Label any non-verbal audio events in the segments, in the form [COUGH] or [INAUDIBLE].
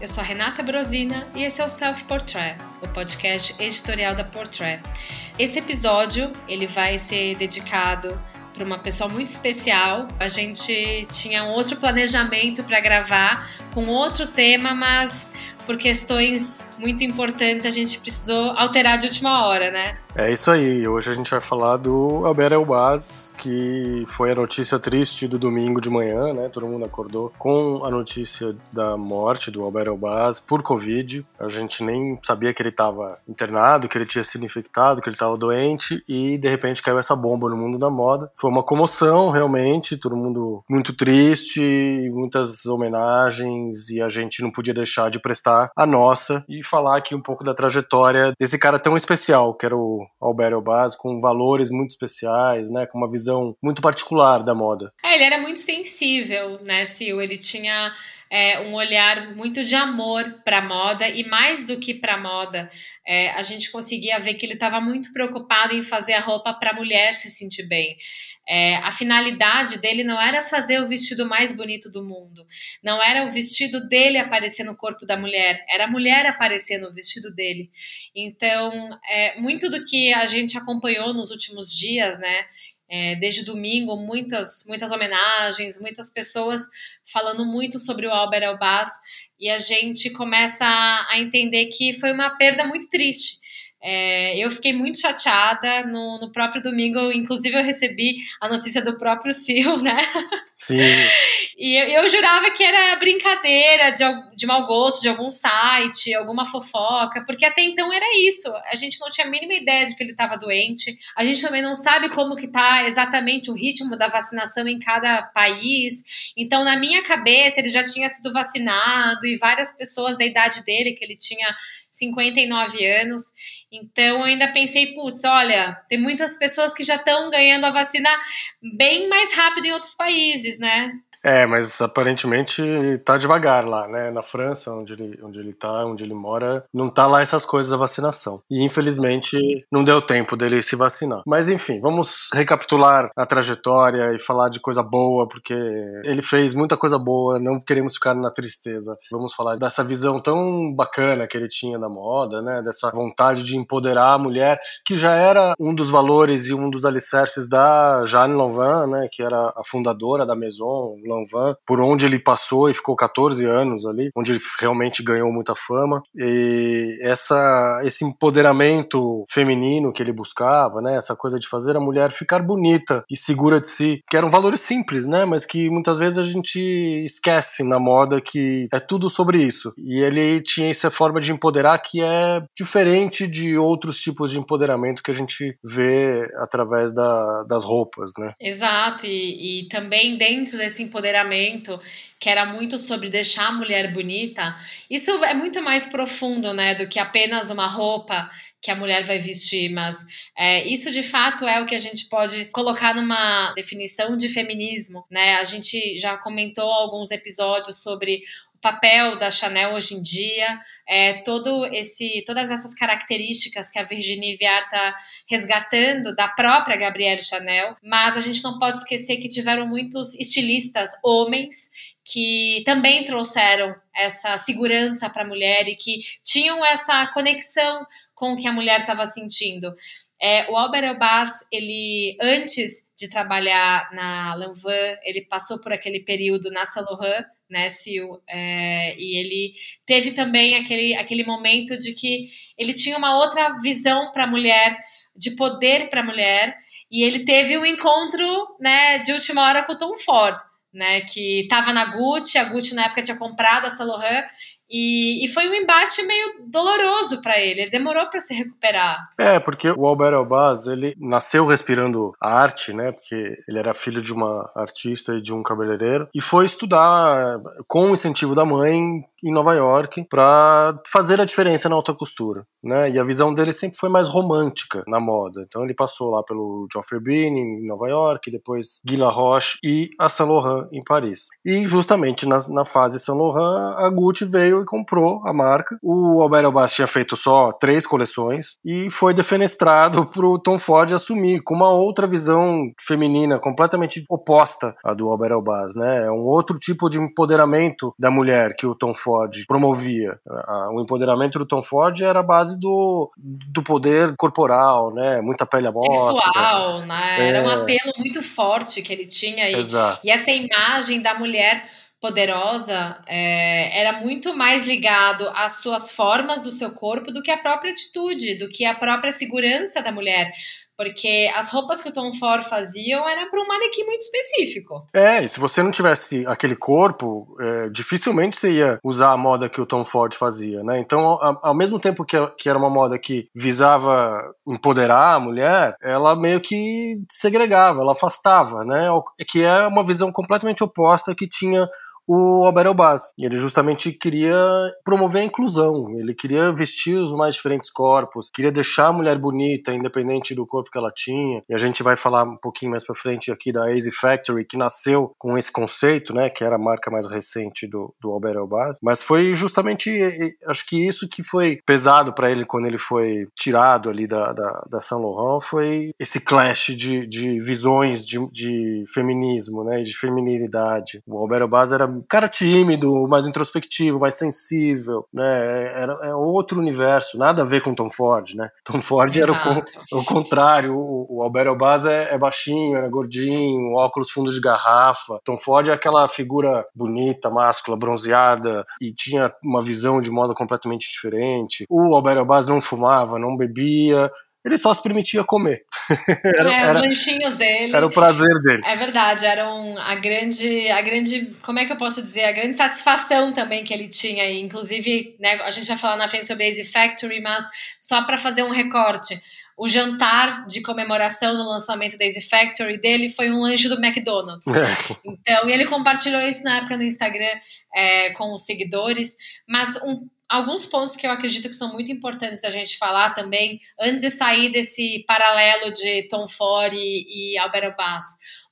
eu sou Renata Brosina e esse é o Self Portrait, o podcast editorial da Portrait. Esse episódio ele vai ser dedicado para uma pessoa muito especial. A gente tinha um outro planejamento para gravar com outro tema, mas por questões muito importantes a gente precisou alterar de última hora, né? É isso aí. Hoje a gente vai falar do Albert Elbaz, que foi a notícia triste do domingo de manhã, né? Todo mundo acordou com a notícia da morte do Albert Elbaz por Covid. A gente nem sabia que ele estava internado, que ele tinha sido infectado, que ele estava doente e de repente caiu essa bomba no mundo da moda. Foi uma comoção, realmente, todo mundo muito triste, muitas homenagens e a gente não podia deixar de prestar a nossa e falar aqui um pouco da trajetória desse cara tão especial, que era o Albert Elbaz, com valores muito especiais, né, com uma visão muito particular da moda. É, ele era muito sensível, né, Sil? Ele tinha é, um olhar muito de amor para a moda e mais do que para a moda, é, a gente conseguia ver que ele estava muito preocupado em fazer a roupa para a mulher se sentir bem. É, a finalidade dele não era fazer o vestido mais bonito do mundo, não era o vestido dele aparecer no corpo da mulher, era a mulher aparecer no vestido dele. Então, é, muito do que a gente acompanhou nos últimos dias, né? É, desde domingo, muitas, muitas homenagens, muitas pessoas falando muito sobre o Albert Elbaz, e a gente começa a entender que foi uma perda muito triste. É, eu fiquei muito chateada no, no, próprio domingo, inclusive eu recebi a notícia do próprio [LAUGHS] Sil, né? Sim. E eu, eu, jurava que era brincadeira de, de mau gosto, de algum site, alguma fofoca, porque até então era isso. A gente não tinha a mínima ideia de que ele estava doente. A gente também não sabe como que tá exatamente o ritmo da vacinação em cada país. Então, na minha cabeça, ele já tinha sido vacinado e várias pessoas da idade dele, que ele tinha 59 anos. Então eu ainda pensei, putz, olha, tem muitas pessoas que já estão ganhando a vacina bem mais rápido em outros países, né? É, mas aparentemente tá devagar lá, né? Na França, onde ele, onde ele tá, onde ele mora, não tá lá essas coisas da vacinação. E infelizmente não deu tempo dele se vacinar. Mas enfim, vamos recapitular a trajetória e falar de coisa boa, porque ele fez muita coisa boa, não queremos ficar na tristeza. Vamos falar dessa visão tão bacana que ele tinha da moda, né? Dessa vontade de empoderar a mulher, que já era um dos valores e um dos alicerces da Jeanne Lanvin, né? Que era a fundadora da Maison Lanvin, por onde ele passou e ficou 14 anos ali, onde ele realmente ganhou muita fama. E essa, esse empoderamento feminino que ele buscava, né, essa coisa de fazer a mulher ficar bonita e segura de si, que eram valores simples, né, mas que muitas vezes a gente esquece na moda que é tudo sobre isso. E ele tinha essa forma de empoderar que é diferente de outros tipos de empoderamento que a gente vê através da, das roupas, né? Exato, e, e também dentro desse empoderamento empoderamento, que era muito sobre deixar a mulher bonita, isso é muito mais profundo, né, do que apenas uma roupa que a mulher vai vestir, mas é, isso de fato é o que a gente pode colocar numa definição de feminismo, né? A gente já comentou alguns episódios sobre papel da Chanel hoje em dia, é, todo esse, todas essas características que a Virginie Viard está resgatando da própria Gabrielle Chanel, mas a gente não pode esquecer que tiveram muitos estilistas homens que também trouxeram essa segurança para a mulher e que tinham essa conexão com o que a mulher estava sentindo. É, o Albert Elbaz, ele antes de trabalhar na Lanvin, ele passou por aquele período na Saint Laurent, né, Sil? É, e ele teve também aquele, aquele momento de que ele tinha uma outra visão para a mulher, de poder para a mulher, e ele teve um encontro né, de última hora com o Tom Ford, né, que estava na Gucci, a Gucci na época tinha comprado a Saint Laurent, e, e, foi um embate meio doloroso para ele. Ele demorou para se recuperar. É, porque o Albert Elbaz, ele nasceu respirando arte, né? Porque ele era filho de uma artista e de um cabeleireiro. E foi estudar com o incentivo da mãe em Nova York para fazer a diferença na alta costura, né? E a visão dele sempre foi mais romântica na moda. Então ele passou lá pelo Geoffrey Bean em Nova York, depois Guy Laroche e a Saint Laurent em Paris. E justamente na, na fase Saint Laurent, a Gucci veio e comprou a marca. O Albert Elbaz tinha feito só três coleções e foi defenestrado [LAUGHS] pro Tom Ford assumir com uma outra visão feminina completamente oposta à do Albert Elbaz, né? É um outro tipo de empoderamento da mulher que o Tom Ford Ford promovia. O empoderamento do Tom Ford era a base do, do poder corporal, né? Muita pele à mostra. Sexual, né? É. Era um apelo muito forte que ele tinha. E, Exato. e essa imagem da mulher poderosa é, era muito mais ligado às suas formas do seu corpo do que a própria atitude, do que a própria segurança da mulher. Porque as roupas que o Tom Ford faziam era para um manequim muito específico. É, e se você não tivesse aquele corpo, é, dificilmente você ia usar a moda que o Tom Ford fazia, né? Então, ao, ao mesmo tempo que, que era uma moda que visava empoderar a mulher, ela meio que segregava, ela afastava, né? Que é uma visão completamente oposta que tinha o Albert Elbaz. Ele justamente queria promover a inclusão, ele queria vestir os mais diferentes corpos, queria deixar a mulher bonita, independente do corpo que ela tinha. E a gente vai falar um pouquinho mais para frente aqui da Easy Factory, que nasceu com esse conceito, né, que era a marca mais recente do, do Albert Elbaz. Mas foi justamente, acho que isso que foi pesado para ele quando ele foi tirado ali da, da, da Saint Laurent, foi esse clash de, de visões de, de feminismo, né, de feminilidade. O Albert Elbaz era cara tímido, mais introspectivo, mais sensível, né? Era, é outro universo, nada a ver com Tom Ford, né? Tom Ford Exato. era o, o contrário, o, o Albert Elbaz é, é, baixinho, era gordinho, óculos fundos de garrafa. Tom Ford é aquela figura bonita, máscula, bronzeada e tinha uma visão de moda completamente diferente. O Albert Elbaz não fumava, não bebia, ele só se permitia comer. [LAUGHS] era, é, os era, lanchinhos dele. Era o prazer dele. É verdade, eram a grande, a grande, como é que eu posso dizer, a grande satisfação também que ele tinha. E, inclusive, né, a gente vai falar na frente sobre a Easy Factory, mas só para fazer um recorte. O jantar de comemoração do lançamento da Easy Factory dele foi um lanche do McDonald's. É. então, e ele compartilhou isso na época no Instagram é, com os seguidores. Mas um alguns pontos que eu acredito que são muito importantes da gente falar também, antes de sair desse paralelo de Tom Ford e, e Bass.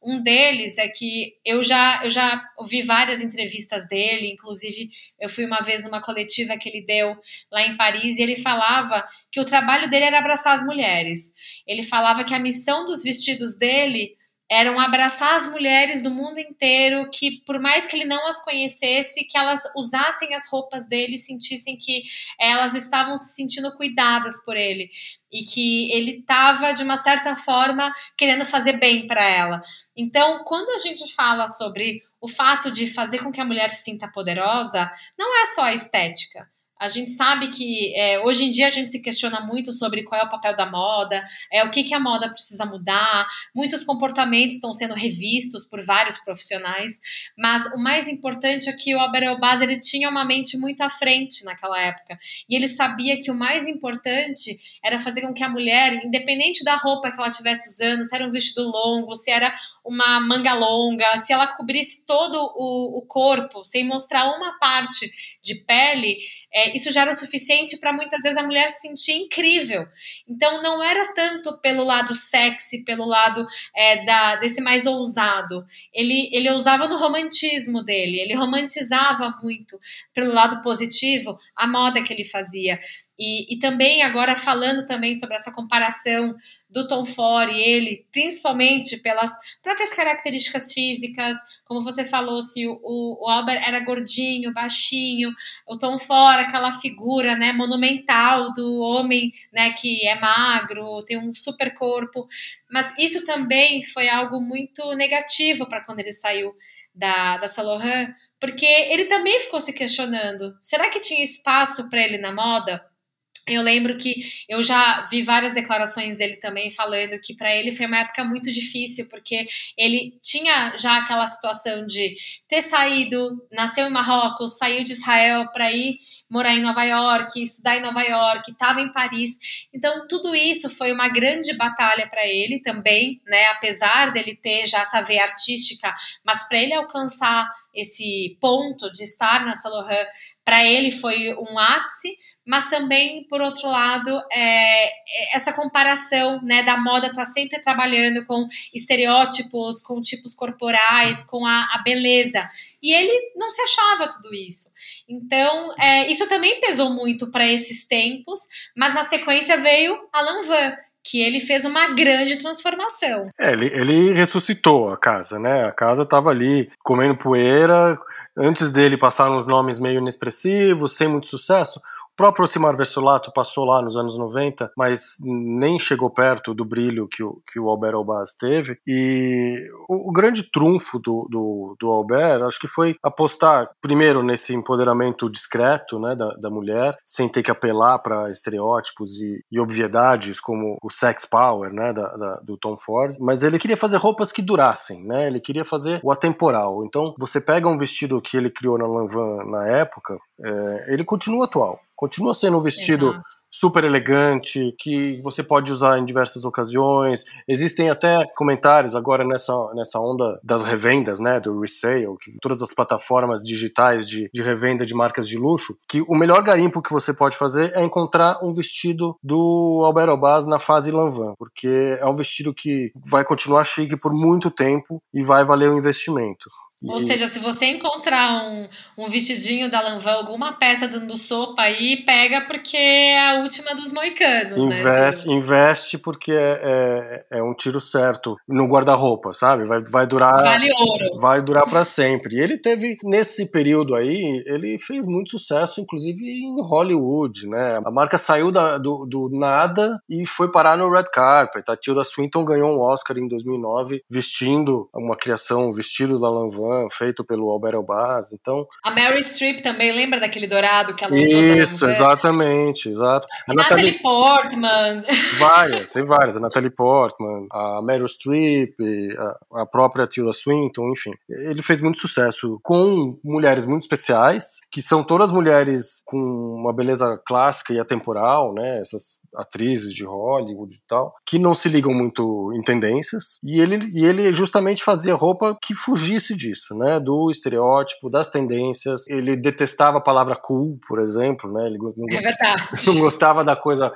Um deles é que eu já, eu já ouvi várias entrevistas dele, inclusive eu fui uma vez numa coletiva que ele deu lá em Paris e ele falava que o trabalho dele era abraçar as mulheres. Ele falava que a missão dos vestidos dele eram abraçar as mulheres do mundo inteiro, que por mais que ele não as conhecesse, que elas usassem as roupas dele, sentissem que elas estavam se sentindo cuidadas por ele e que ele estava de uma certa forma querendo fazer bem para ela. Então, quando a gente fala sobre o fato de fazer com que a mulher se sinta poderosa, não é só estética. A gente sabe que é, hoje em dia a gente se questiona muito sobre qual é o papel da moda, é o que, que a moda precisa mudar. Muitos comportamentos estão sendo revistos por vários profissionais, mas o mais importante é que o Albert Elbaz ele tinha uma mente muito à frente naquela época e ele sabia que o mais importante era fazer com que a mulher, independente da roupa que ela estivesse usando, se era um vestido longo, se era uma manga longa, se ela cobrisse todo o, o corpo sem mostrar uma parte de pele é, isso já era o suficiente para muitas vezes a mulher se sentir incrível. Então não era tanto pelo lado sexy, pelo lado é, da, desse mais ousado. Ele, ele usava no romantismo dele, ele romantizava muito pelo lado positivo a moda que ele fazia. E, e também agora falando também sobre essa comparação do Tom Ford ele, principalmente pelas próprias características físicas, como você falou, se o, o Albert era gordinho, baixinho, o Tom Ford, aquela figura, né, monumental do homem, né, que é magro, tem um super corpo, mas isso também foi algo muito negativo para quando ele saiu da, da Laurent, porque ele também ficou se questionando, será que tinha espaço para ele na moda? Eu lembro que eu já vi várias declarações dele também falando que para ele foi uma época muito difícil, porque ele tinha já aquela situação de ter saído, nasceu em Marrocos, saiu de Israel para ir morar em Nova York, estudar em Nova York, estava em Paris. Então, tudo isso foi uma grande batalha para ele também, né? Apesar dele ter já essa veia artística, mas para ele alcançar esse ponto de estar na Laurent, para ele foi um ápice, mas também, por outro lado, é, é essa comparação né, da moda tá sempre trabalhando com estereótipos, com tipos corporais, com a, a beleza. E ele não se achava tudo isso. Então, é, isso também pesou muito para esses tempos, mas na sequência veio Alan Van, que ele fez uma grande transformação. É, ele, ele ressuscitou a casa, né? A casa estava ali comendo poeira, Antes dele passaram uns nomes meio inexpressivos, sem muito sucesso próprio Ocimar Versolato passou lá nos anos 90, mas nem chegou perto do brilho que o, que o Albert Albaz teve. E o, o grande trunfo do, do, do, Albert, acho que foi apostar, primeiro, nesse empoderamento discreto né, da, da mulher, sem ter que apelar para estereótipos e, e, obviedades como o sex power né, da, da, do Tom Ford, mas ele queria fazer roupas que durassem, né, ele queria fazer o atemporal. Então, você pega um vestido que ele criou na Lanvin na época, é, ele continua atual. Continua sendo um vestido Exato. super elegante, que você pode usar em diversas ocasiões. Existem até comentários agora nessa, nessa onda das revendas, né, do resale, que todas as plataformas digitais de, de revenda de marcas de luxo, que o melhor garimpo que você pode fazer é encontrar um vestido do Albert Obaz na fase Lanvin, porque é um vestido que vai continuar chique por muito tempo e vai valer o investimento. Ou seja, se você encontrar um, um vestidinho da Lanvin, alguma peça dando sopa aí, pega porque é a última dos moicanos, né, investe, né? Investe porque é, é, é, um tiro certo no guarda-roupa, sabe? Vai, vai durar... Vale ouro. Vai durar para sempre. E ele teve, nesse período aí, ele fez muito sucesso, inclusive em Hollywood, né? A marca saiu da, do, do nada e foi parar no red carpet. A Tilda Swinton ganhou um Oscar em 2009 vestindo uma criação, um vestido da Lanvin feito pelo Albert Elbaz, então... A Mary Streep também, lembra daquele dourado que ela usou? Isso, exatamente, exato. A Natalie... Natalie Portman. [LAUGHS] Várias, tem várias. A Natalie Portman, a Meryl Streep, a, a própria Tilda Swinton, enfim. Ele fez muito sucesso com mulheres muito especiais, que são todas mulheres com uma beleza clássica e atemporal, né? Essas atrizes de Hollywood e tal, que não se ligam muito em tendências, e ele, e ele justamente fazia roupa que fugisse disso, né, do estereótipo, das tendências, ele detestava a palavra cool, por exemplo, né, ele não, é verdade. [LAUGHS] não gostava da coisa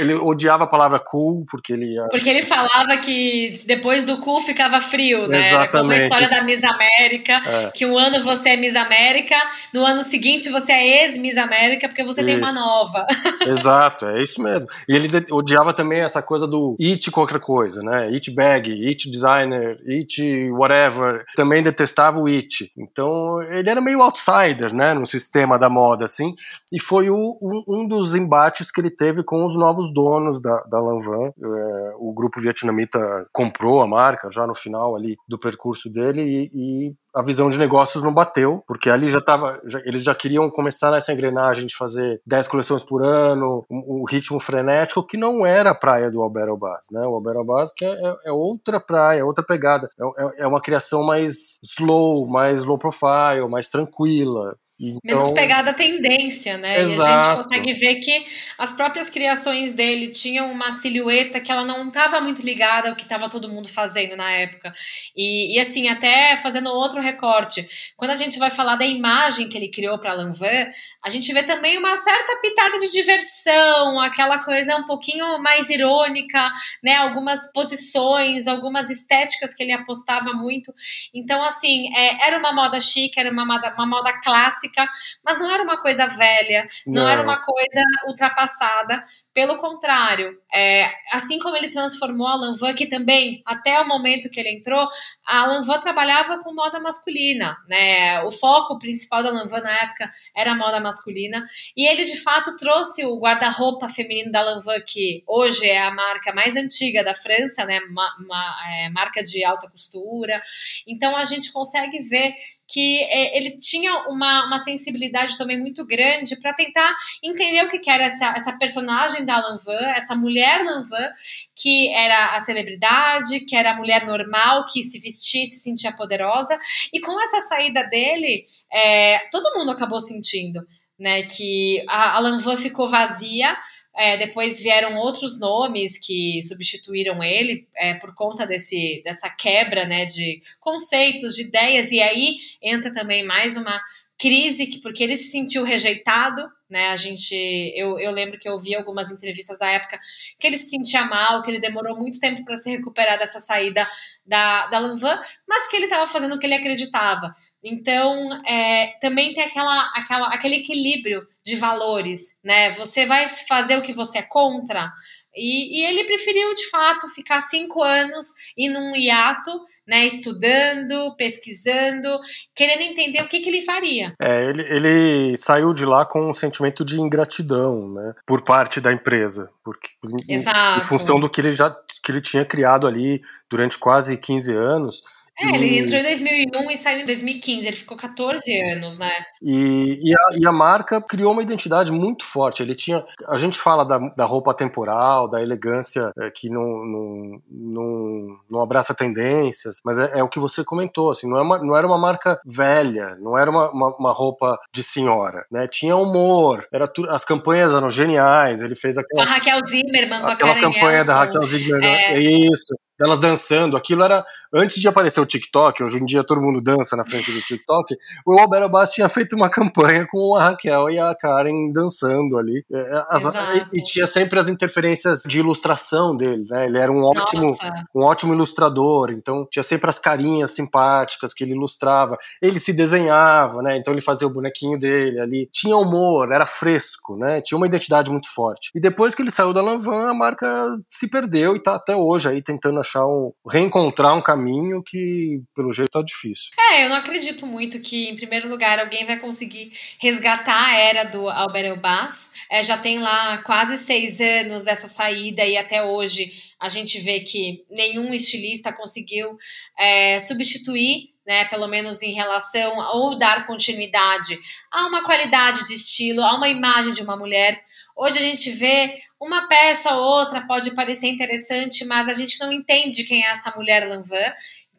ele odiava a palavra cool porque ele porque ele falava que depois do cool ficava frio, né? Exatamente. Como a história da Miss América, é. que um ano você é Miss América, no ano seguinte você é ex-Miss América porque você isso. tem uma nova. [LAUGHS] Exato, é isso mesmo. E ele odiava também essa coisa do it qualquer coisa, né? It bag, it designer, it whatever. Também detestava o it. Então ele era meio outsider, né? No sistema da moda, assim. E foi o, um, dos embates que ele teve com com os novos donos da, da Lanvin. É, o grupo vietnamita comprou a marca já no final ali do percurso dele e, e a visão de negócios não bateu, porque ali já estava, eles já queriam começar nessa engrenagem de fazer 10 coleções por ano, um, um ritmo frenético que não era a praia do Albert Elbaz, né? O Albert Elbaz que é, é, é, outra praia, é outra pegada, é, é, é uma criação mais slow, mais low profile, mais tranquila, então, Menos pegada tendência, né? Exato. E a gente consegue ver que as próprias criações dele tinham uma silhueta que ela não estava muito ligada ao que estava todo mundo fazendo na época. E, e, assim, até fazendo outro recorte, quando a gente vai falar da imagem que ele criou para Lanvin, a gente vê também uma certa pitada de diversão, aquela coisa um pouquinho mais irônica, né? Algumas posições, algumas estéticas que ele apostava muito. Então, assim, é, era uma moda chique, era uma moda, uma moda clássica clássica, mas não era uma coisa velha, não, não era uma coisa ultrapassada. Pelo contrário, é, assim como ele transformou a Lanvin, que também, até o momento que ele entrou, a Lanvin trabalhava com moda masculina, né? O foco principal da Lanvin na época era a moda masculina, e ele de fato trouxe o guarda-roupa feminino da Lanvin, que hoje é a marca mais antiga da França, né? Uma, uma é, marca de alta costura. Então a gente consegue ver que é, ele tinha uma, uma sensibilidade também muito grande para tentar entender o que, que era essa, essa personagem da Lanvin, essa mulher Lanvin, que era a celebridade, que era a mulher normal, que se vestia se sentia poderosa. E com essa saída dele, é, todo mundo acabou sentindo né, que a, a Lanvin ficou vazia, é, depois vieram outros nomes que substituíram ele é, por conta desse, dessa quebra né, de conceitos, de ideias, e aí entra também mais uma crise, porque ele se sentiu rejeitado, né? A gente, eu, eu lembro que eu vi algumas entrevistas da época que ele se sentia mal, que ele demorou muito tempo para se recuperar dessa saída da, da Lanvin, mas que ele estava fazendo o que ele acreditava. Então, é, também tem aquela, aquela, aquele equilíbrio de valores, né? Você vai fazer o que você é contra, e, e, ele preferiu, de fato, ficar cinco anos em um hiato, né, estudando, pesquisando, querendo entender o que, que ele faria. É, ele, ele saiu de lá com um sentimento de ingratidão, né, por parte da empresa, porque em, em função do que ele já que ele tinha criado ali durante quase 15 anos, é, ele entrou em 2001 e saiu em 2015, ele ficou 14 anos, né? E, e, a, e a marca criou uma identidade muito forte. Ele tinha. A gente fala da, da roupa temporal, da elegância é, que não, não, não, não, abraça tendências, mas é, é, o que você comentou, assim, não, é uma, não era uma marca velha, não era uma, uma, uma roupa de senhora, né? Tinha humor, era tu, as campanhas eram geniais, ele fez aquela. A Raquel Zimmerman com aquela campanha da Raquel Zimmerman, é... isso delas dançando. Aquilo era antes de aparecer o TikTok. Hoje em dia todo mundo dança na frente do TikTok. O Alberto Bass tinha feito uma campanha com a Raquel e a Karen dançando ali. É, é, as, e, e, tinha sempre as interferências de ilustração dele, né? Ele era um ótimo, um ótimo ilustrador. Então tinha sempre as carinhas simpáticas que ele ilustrava. Ele se desenhava, né? Então ele fazia o bonequinho dele ali. Tinha humor, era fresco, né? Tinha uma identidade muito forte. E depois que ele saiu da Lanvin, a marca se perdeu e tá até hoje aí tentando achar reencontrar um caminho que, pelo jeito, tá difícil. É, eu não acredito muito que, em primeiro lugar, alguém vai conseguir resgatar a era do Albert Elbaz. É, já tem lá quase seis anos dessa saída e até hoje a gente vê que nenhum estilista conseguiu é, substituir né, pelo menos em relação ou dar continuidade a uma qualidade de estilo, a uma imagem de uma mulher. Hoje a gente vê uma peça ou outra pode parecer interessante, mas a gente não entende quem é essa mulher Lanvin.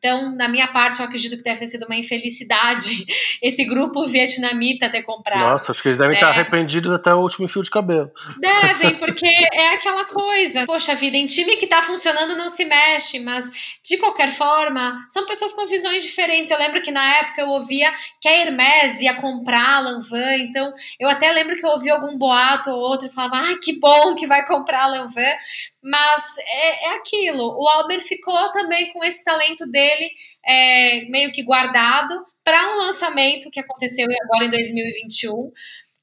Então, na minha parte, eu acredito que deve ter sido uma infelicidade [LAUGHS] esse grupo vietnamita ter comprado. Nossa, acho que eles devem é. estar arrependidos até o último fio de cabelo. Devem, [LAUGHS] porque é aquela coisa. Poxa vida, em time que tá funcionando não se mexe, mas de qualquer forma, são pessoas com visões diferentes. Eu lembro que na época eu ouvia que a Hermès ia comprar a Lanvin, então eu até lembro que eu ouvi algum boato ou outro e falava, ai, ah, que bom que vai comprar a Lanvin. Mas é, é aquilo. O Albert ficou também com esse talento dele é, meio que guardado para um lançamento que aconteceu agora em 2021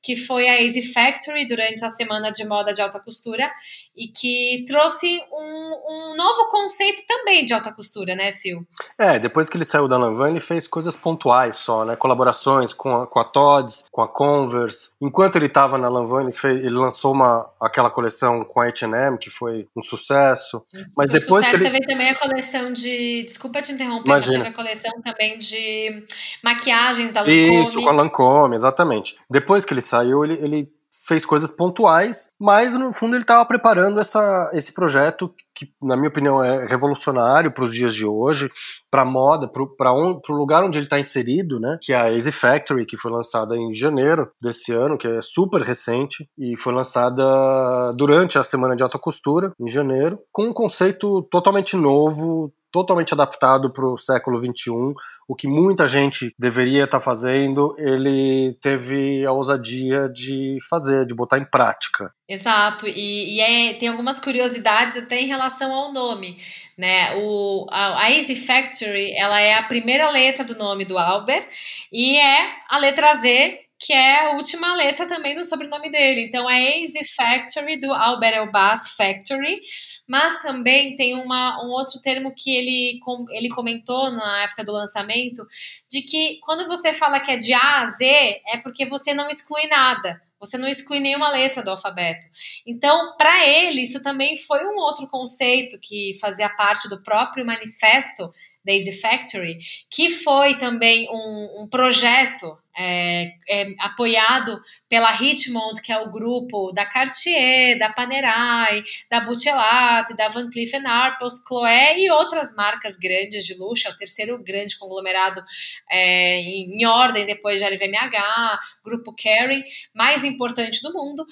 que foi a Easy Factory durante a semana de moda de alta costura e que trouxe um, um novo conceito também de alta costura, né, Sil? É, depois que ele saiu da Lanvin, ele fez coisas pontuais só, né? Colaborações com a, com a Tod's, com a Converse. Enquanto ele estava na Lanvin, ele, fez, ele lançou uma, aquela coleção com a H&M, que foi um sucesso. Mas o depois sucesso que ele... teve também a coleção de... Desculpa te interromper, Imagina. mas teve a coleção também de maquiagens da Lancôme. Isso, com a Lancôme, exatamente. Depois que ele saiu, ele, ele fez coisas pontuais, mas no fundo ele estava preparando essa, esse projeto que, na minha opinião, é revolucionário para os dias de hoje, para moda, para o lugar onde ele está inserido, né? Que é a Easy Factory, que foi lançada em janeiro desse ano, que é super recente e foi lançada durante a semana de alta costura em janeiro, com um conceito totalmente novo, totalmente adaptado para o século XXI. O que muita gente deveria estar tá fazendo, ele teve a ousadia de fazer, de botar em prática. Exato, e, e é, tem algumas curiosidades até em relação ao nome, né? O, a, a Easy Factory, ela é a primeira letra do nome do Albert e é a letra Z que é a última letra também do sobrenome dele. Então é Easy Factory do Albert Elbaz Factory, mas também tem uma, um outro termo que ele, ele comentou na época do lançamento, de que quando você fala que é de A a Z, é porque você não exclui nada. Você não exclui nenhuma letra do alfabeto. Então, para ele, isso também foi um outro conceito que fazia parte do próprio manifesto Daisy Factory, que foi também um, um projeto é, é, apoiado pela Richmond, que é o grupo da Cartier, da Panerai, da Buchelat, da Van Cleef Arpels, Chloé e outras marcas grandes de luxo, é o terceiro grande conglomerado é, em, em, ordem depois de LVMH, Grupo Kering, mais importante do mundo,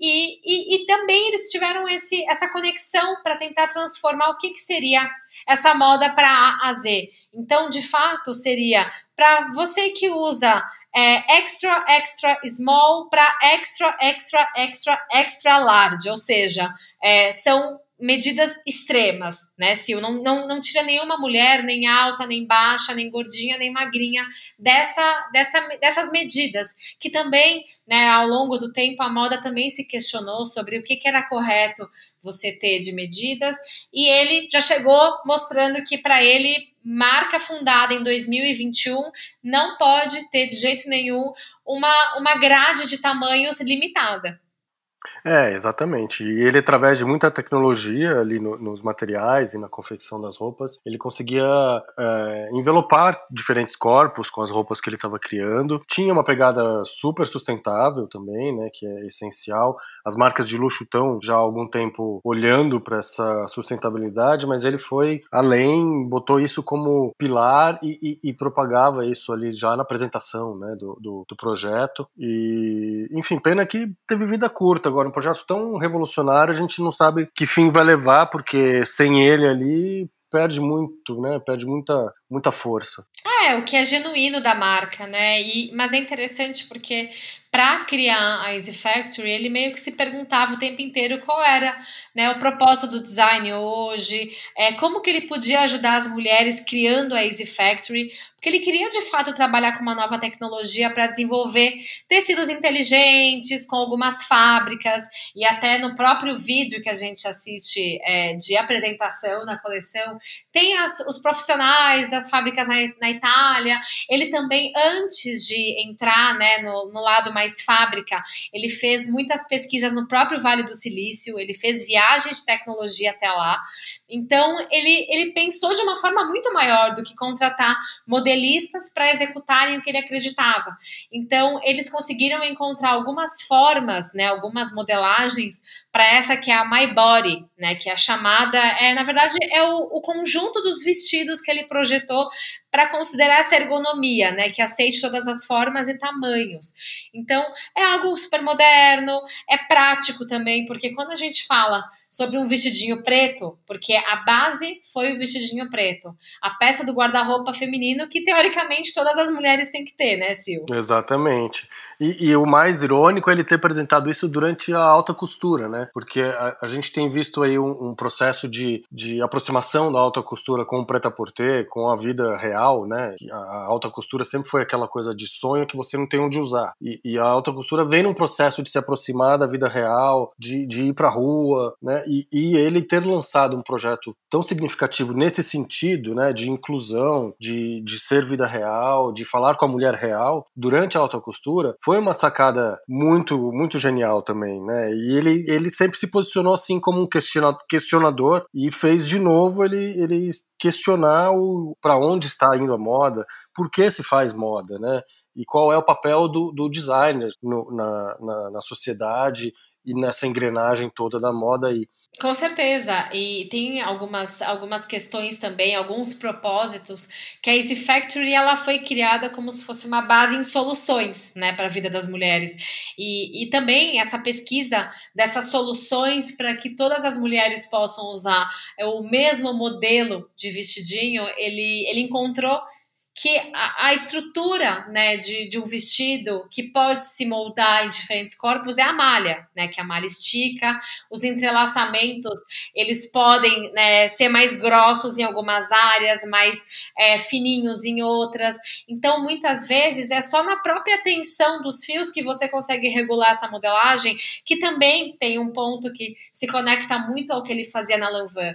e, e, e também eles tiveram esse, essa conexão para tentar transformar o que, que seria essa moda para A a Z. Então, de fato, seria para você que usa é, extra, extra small para extra, extra, extra, extra large, ou seja, é, são medidas extremas, né, Sil? Não, não, não tira nenhuma mulher, nem alta, nem baixa, nem gordinha, nem magrinha, dessa, dessa, dessas medidas, que também, né, ao longo do tempo, a moda também se questionou sobre o que, que era correto você ter de medidas, e ele já chegou mostrando que para ele marca fundada em 2021 não pode ter de jeito nenhum uma, uma grade de tamanhos limitada. É, exatamente. E ele, através de muita tecnologia ali no, nos materiais e na confecção das roupas, ele conseguia é, envelopar diferentes corpos com as roupas que ele estava criando. Tinha uma pegada super sustentável também, né, que é essencial. As marcas de luxo estão já há algum tempo olhando para essa sustentabilidade, mas ele foi além, botou isso como pilar e, e, e propagava isso ali já na apresentação né, do, do, do projeto. E, enfim, pena que teve vida curta agora, um projeto tão revolucionário, a gente não sabe que fim vai levar, porque sem ele ali perde muito, né? Perde muita, muita força. É, o que é genuíno da marca, né? E, mas é interessante porque para criar a Easy Factory, ele meio que se perguntava o tempo inteiro qual era né, o propósito do design hoje, é, como que ele podia ajudar as mulheres criando a Easy Factory, porque ele queria de fato trabalhar com uma nova tecnologia para desenvolver tecidos inteligentes, com algumas fábricas, e até no próprio vídeo que a gente assiste é, de apresentação na coleção, tem as, os profissionais das fábricas na, na, Itália. Ele também, antes de entrar né, no, no lado mais fábrica, ele fez muitas pesquisas no próprio Vale do Silício, ele fez viagens de tecnologia até lá. Então, ele, ele pensou de uma forma muito maior do que contratar modelistas para executarem o que ele acreditava. Então, eles conseguiram encontrar algumas formas, né, algumas modelagens para essa que é a My Body, né, que é a chamada, é na verdade é o, o conjunto dos vestidos que ele projetou para considerar essa ergonomia, né, que aceite todas as formas e tamanhos. Então, é algo super moderno, é prático também, porque quando a gente fala sobre um vestidinho preto, porque a base foi o vestidinho preto, a peça do guarda-roupa feminino que teoricamente todas as mulheres têm que ter, né, Sil? Exatamente. E, e, o mais irônico é ele ter apresentado isso durante a alta costura, né? Porque a, a gente tem visto aí um, um, processo de, de aproximação da alta costura com o preta-porter, com a vida real, né? A alta costura sempre foi aquela coisa de sonho que você não tem onde usar. E, e a alta costura vem num processo de se aproximar da vida real, de, de ir pra rua, né? E, e ele ter lançado um projeto tão significativo nesse sentido, né? De inclusão, de, de ser vida real, de falar com a mulher real, durante a alta costura, foi uma sacada muito, muito genial também, né? E ele, ele sempre se posicionou assim como um questionador e fez de novo ele, ele questionar para onde está indo a moda, por que se faz moda, né? E qual é o papel do, do designer no, na, na, na sociedade e nessa engrenagem toda da moda aí. Com certeza, e tem algumas, algumas questões também, alguns propósitos, que a Easy Factory ela foi criada como se fosse uma base em soluções né, para a vida das mulheres. E, e também essa pesquisa dessas soluções para que todas as mulheres possam usar o mesmo modelo de vestidinho, ele, ele encontrou que a, a estrutura né, de, de, um vestido que pode se moldar em diferentes corpos é a malha, né, que a malha estica, os entrelaçamentos eles podem né, ser mais grossos em algumas áreas, mais é, fininhos em outras. Então, muitas vezes é só na própria tensão dos fios que você consegue regular essa modelagem, que também tem um ponto que se conecta muito ao que ele fazia na Lanvin.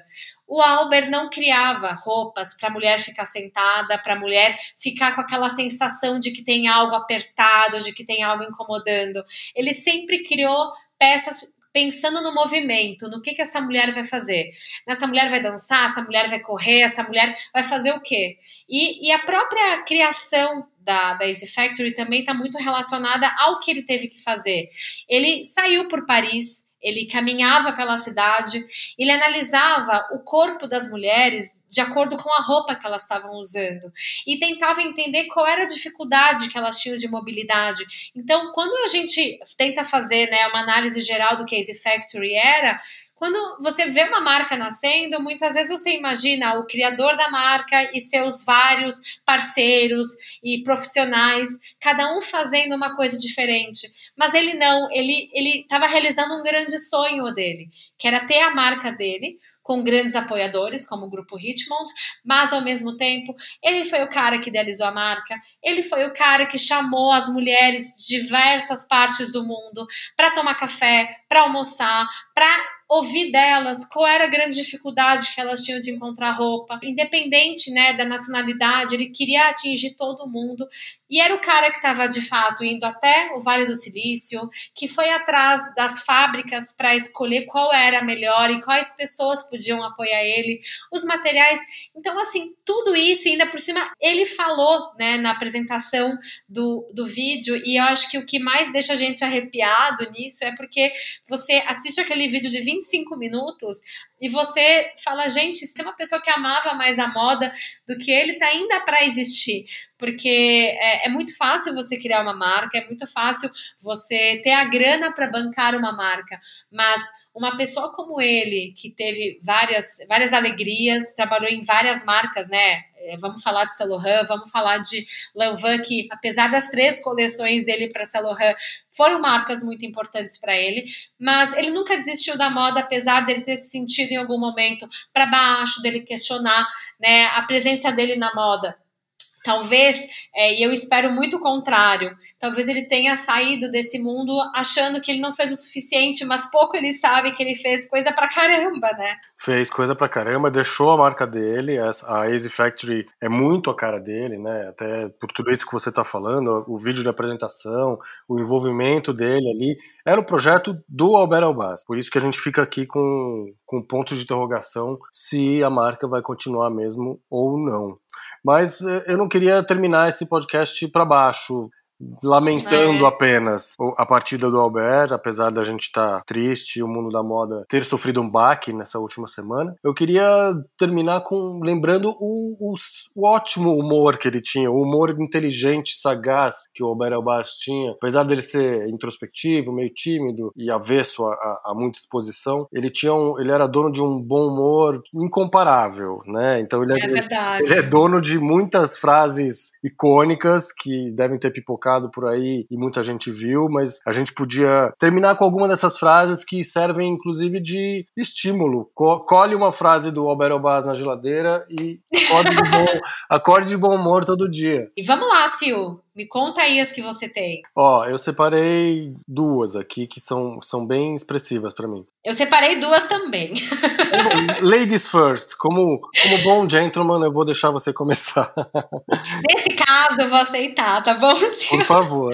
O Albert não criava roupas para a mulher ficar sentada, para a mulher ficar com aquela sensação de que tem algo apertado, de que tem algo incomodando. Ele sempre criou peças pensando no movimento, no que, que essa mulher vai fazer. Essa mulher vai dançar, essa mulher vai correr, essa mulher vai fazer o quê? E, e a própria criação da, da Easy Factory também está muito relacionada ao que ele teve que fazer. Ele saiu por Paris, ele caminhava pela cidade, ele analisava o corpo das mulheres de acordo com a roupa que elas estavam usando e tentava entender qual era a dificuldade que elas tinham de mobilidade. Então, quando a gente tenta fazer né, uma análise geral do que a Easy Factory era, quando você vê uma marca nascendo, muitas vezes você imagina o criador da marca e seus vários parceiros e profissionais, cada um fazendo uma coisa diferente. Mas ele não, ele ele estava realizando um grande sonho dele, que era ter a marca dele com grandes apoiadores, como o Grupo Richmond, mas ao mesmo tempo, ele foi o cara que idealizou a marca, ele foi o cara que chamou as mulheres de diversas partes do mundo para tomar café, para almoçar, para ouvir delas qual era a grande dificuldade que elas tinham de encontrar roupa. Independente né, da nacionalidade, ele queria atingir todo mundo. E era o cara que estava, de fato, indo até o Vale do Silício, que foi atrás das fábricas para escolher qual era a melhor e quais pessoas podiam apoiar ele, os materiais. Então, assim, tudo isso, ainda por cima, ele falou né, na apresentação do, do vídeo, e eu acho que o que mais deixa a gente arrepiado nisso é porque você assiste aquele vídeo de 20 25 minutos e você fala, gente, se tem uma pessoa que amava mais a moda do que ele, tá ainda para existir. Porque é, é, muito fácil você criar uma marca, é muito fácil você ter a grana para bancar uma marca. Mas uma pessoa como ele, que teve várias, várias alegrias, trabalhou em várias marcas, né? É, vamos falar de Saint Laurent, vamos falar de Lanvin, que apesar das três coleções dele para Saint Laurent, foram marcas muito importantes para ele, mas ele nunca desistiu da moda, apesar dele ter se sentido em algum momento para baixo, dele questionar né, a presença dele na moda. Talvez, é, e eu espero muito o contrário, talvez ele tenha saído desse mundo achando que ele não fez o suficiente, mas pouco ele sabe que ele fez coisa pra caramba, né? Fez coisa pra caramba, deixou a marca dele, a Easy Factory é muito a cara dele, né? Até por tudo isso que você tá falando, o vídeo de apresentação, o envolvimento dele ali, era o projeto do Albert Albaz. Por isso que a gente fica aqui com, com pontos de interrogação se a marca vai continuar mesmo ou não. Mas eh, eu não queria terminar esse podcast para baixo lamentando é. apenas a partida do Albert, apesar da gente estar tá triste, o mundo da moda ter sofrido um baque nessa última semana. Eu queria terminar com lembrando o, o, o ótimo humor que ele tinha, o humor inteligente, sagaz que o Albert Albert tinha. Apesar dele ser introspectivo, meio tímido e avesso a, a, a muita exposição, ele tinha um, ele era dono de um bom humor incomparável, né? Então ele é, é ele é dono de muitas frases icônicas que devem ter pipocado por aí e muita gente viu, mas a gente podia terminar com alguma dessas frases que servem inclusive de estímulo. Co colhe uma frase do Albert Obaz na geladeira e acorde de bom, [LAUGHS] acorde de bom humor todo dia. E vamos lá, Sil. Me conta aí as que você tem. Ó, eu separei duas aqui que são, são bem expressivas para mim. Eu separei duas também. [LAUGHS] Ladies first. Como, como bom gentleman, eu vou deixar você começar. Nesse caso, eu vou aceitar, tá bom? Por favor.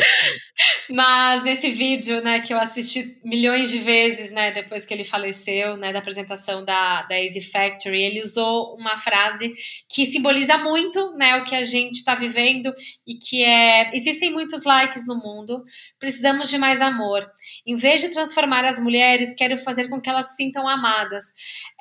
Mas nesse vídeo, né, que eu assisti milhões de vezes, né, depois que ele faleceu, né, da apresentação da, da Easy Factory, ele usou uma frase que simboliza muito, né, o que a gente está vivendo e que é: existem muitos likes no mundo, precisamos de mais amor. Em vez de transformar as mulheres, quero fazer com que elas se sintam amadas.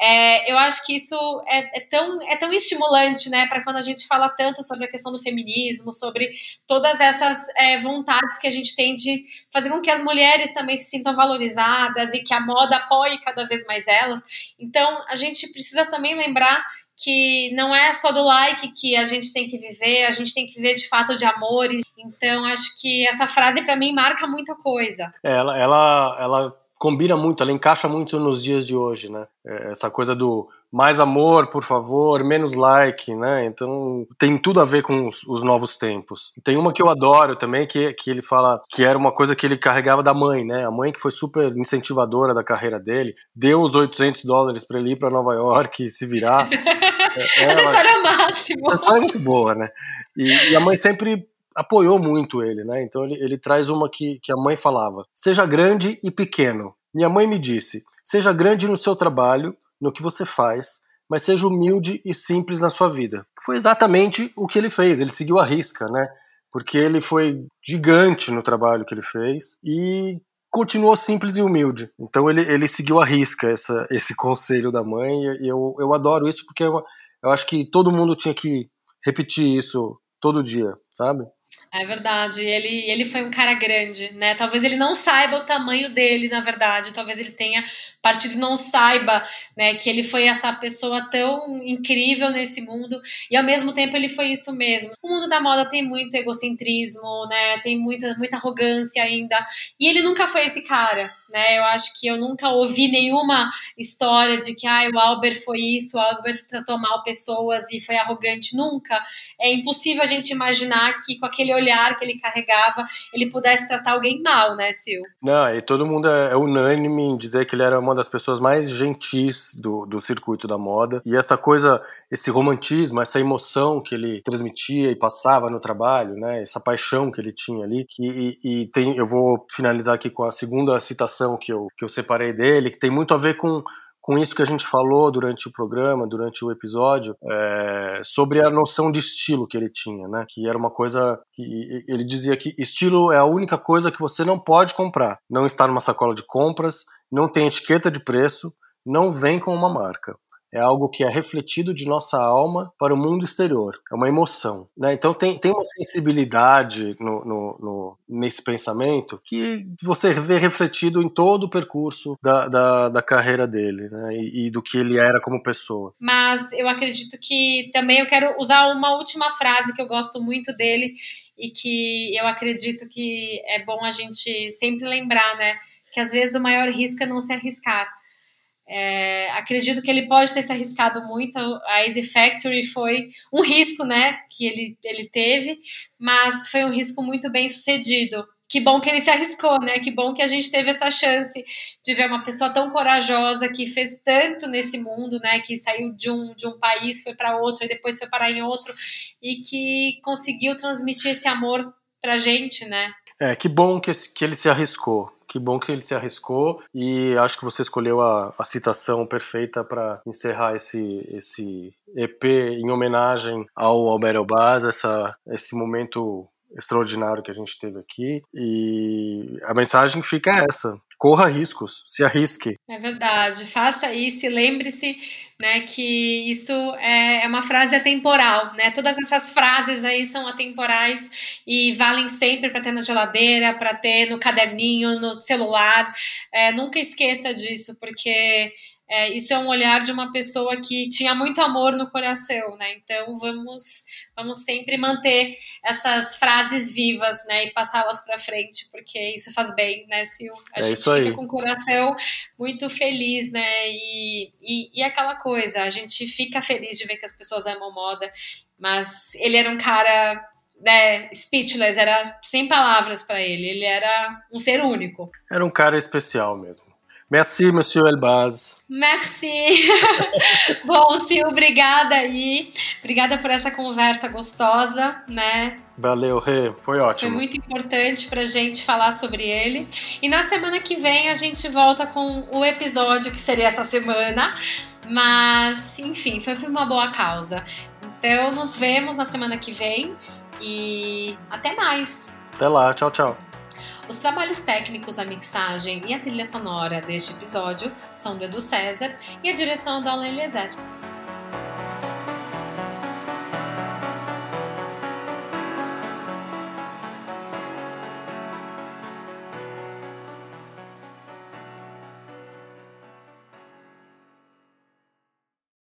É, eu acho que isso é, é, tão, é tão estimulante, né, para quando a gente fala tanto sobre a questão do feminismo, sobre todas essas é, vontades que a gente tem de fazer com que as mulheres também se sintam valorizadas e que a moda apoie cada vez mais elas. Então, a gente precisa também lembrar que não é só do like que a gente tem que viver, a gente tem que viver de fato de amores. Então, acho que essa frase para mim marca muita coisa. É, ela, ela, ela combina muito, ela encaixa muito nos dias de hoje, né? É, essa coisa do mais amor, por favor, menos like, né? Então tem tudo a ver com os, os, novos tempos. Tem uma que eu adoro também, que, que ele fala que era uma coisa que ele carregava da mãe, né? A mãe que foi super incentivadora da carreira dele, deu os 800 dólares para ele ir para Nova York e se virar. [LAUGHS] é, ela, Essa história é máximo. Essa história é muito boa, né? E, e a mãe sempre apoiou muito ele, né? Então ele, ele traz uma que, que a mãe falava: seja grande e pequeno. Minha mãe me disse: seja grande no seu trabalho no que você faz, mas seja humilde e simples na sua vida. Foi exatamente o que ele fez, ele seguiu a risca, né? Porque ele foi gigante no trabalho que ele fez e continuou simples e humilde. Então ele, ele seguiu a risca essa, esse conselho da mãe e eu, eu adoro isso porque eu, eu acho que todo mundo tinha que repetir isso todo dia, sabe? É verdade, ele, ele foi um cara grande, né? Talvez ele não saiba o tamanho dele, na verdade. Talvez ele tenha partido e não saiba, né, que ele foi essa pessoa tão incrível nesse mundo e ao mesmo tempo ele foi isso mesmo. O mundo da moda tem muito egocentrismo, né? Tem muita muita arrogância ainda. E ele nunca foi esse cara, né? Eu acho que eu nunca ouvi nenhuma história de que ah, o Albert foi isso, o Albert tratou mal pessoas e foi arrogante. Nunca. É impossível a gente imaginar que com aquele olhar que ele carregava, ele pudesse tratar alguém mal, né, Sil? Não, e todo mundo é, é unânime em dizer que ele era uma das pessoas mais gentis do, do circuito da moda. E essa coisa, esse romantismo, essa emoção que ele transmitia e passava no trabalho, né? Essa paixão que ele tinha ali. Que, e, e tem, eu vou finalizar aqui com a segunda citação que eu, que eu separei dele, que tem muito a ver com com isso que a gente falou durante o programa, durante o episódio, é, sobre a noção de estilo que ele tinha, né? Que era uma coisa que ele dizia que estilo é a única coisa que você não pode comprar. Não está numa sacola de compras, não tem etiqueta de preço, não vem com uma marca é algo que é refletido de nossa alma para o mundo exterior, é uma emoção. Né? Então tem, tem uma sensibilidade no, no, no, nesse pensamento que você vê refletido em todo o percurso da, da, da carreira dele né? e, e, do que ele era como pessoa. Mas eu acredito que também eu quero usar uma última frase que eu gosto muito dele e que eu acredito que é bom a gente sempre lembrar, né? Que às vezes o maior risco é não se arriscar é, acredito que ele pode ter se arriscado muito. A Easy Factory foi um risco, né, que ele, ele teve, mas foi um risco muito bem sucedido. Que bom que ele se arriscou, né? Que bom que a gente teve essa chance de ver uma pessoa tão corajosa que fez tanto nesse mundo, né? Que saiu de um, de um país, foi para outro e depois foi parar em outro e que conseguiu transmitir esse amor pra gente, né? É, que bom que, que ele se arriscou. Que bom que ele se arriscou e acho que você escolheu a, a citação perfeita para encerrar esse, esse EP em homenagem ao Alberto Elbaz, essa, esse momento extraordinário que a gente teve aqui. E a mensagem fica essa: corra riscos, se arrisque. É verdade, faça isso e lembre-se né, que isso é, é uma frase atemporal, né? Todas essas frases aí são atemporais e valem sempre para ter na geladeira, para ter no caderninho, no celular. É, nunca esqueça disso, porque é, isso é um olhar de uma pessoa que tinha muito amor no coração, né? Então vamos, vamos sempre manter essas frases vivas, né? E passá-las para frente, porque isso faz bem, né, Sil? A é gente fica com o coração muito feliz, né? E, e, e aquela coisa, a gente fica feliz de ver que as pessoas amam moda, mas ele era um cara né, speechless, era sem palavras para ele. Ele era um ser único. Era um cara especial mesmo. Merci, Monsieur Elbaz. Merci. [LAUGHS] Bom, Sil, obrigada aí. Obrigada por essa conversa gostosa, né? Valeu, Rê. Foi ótimo. Foi muito importante pra gente falar sobre ele. E na semana que vem a gente volta com o episódio que seria essa semana. Mas, enfim, foi por uma boa causa. Então, nos vemos na semana que vem e até mais. Até lá. Tchau, tchau. Os trabalhos técnicos, a mixagem e a trilha sonora deste episódio são do Edu César e a direção do Alan Eliezer.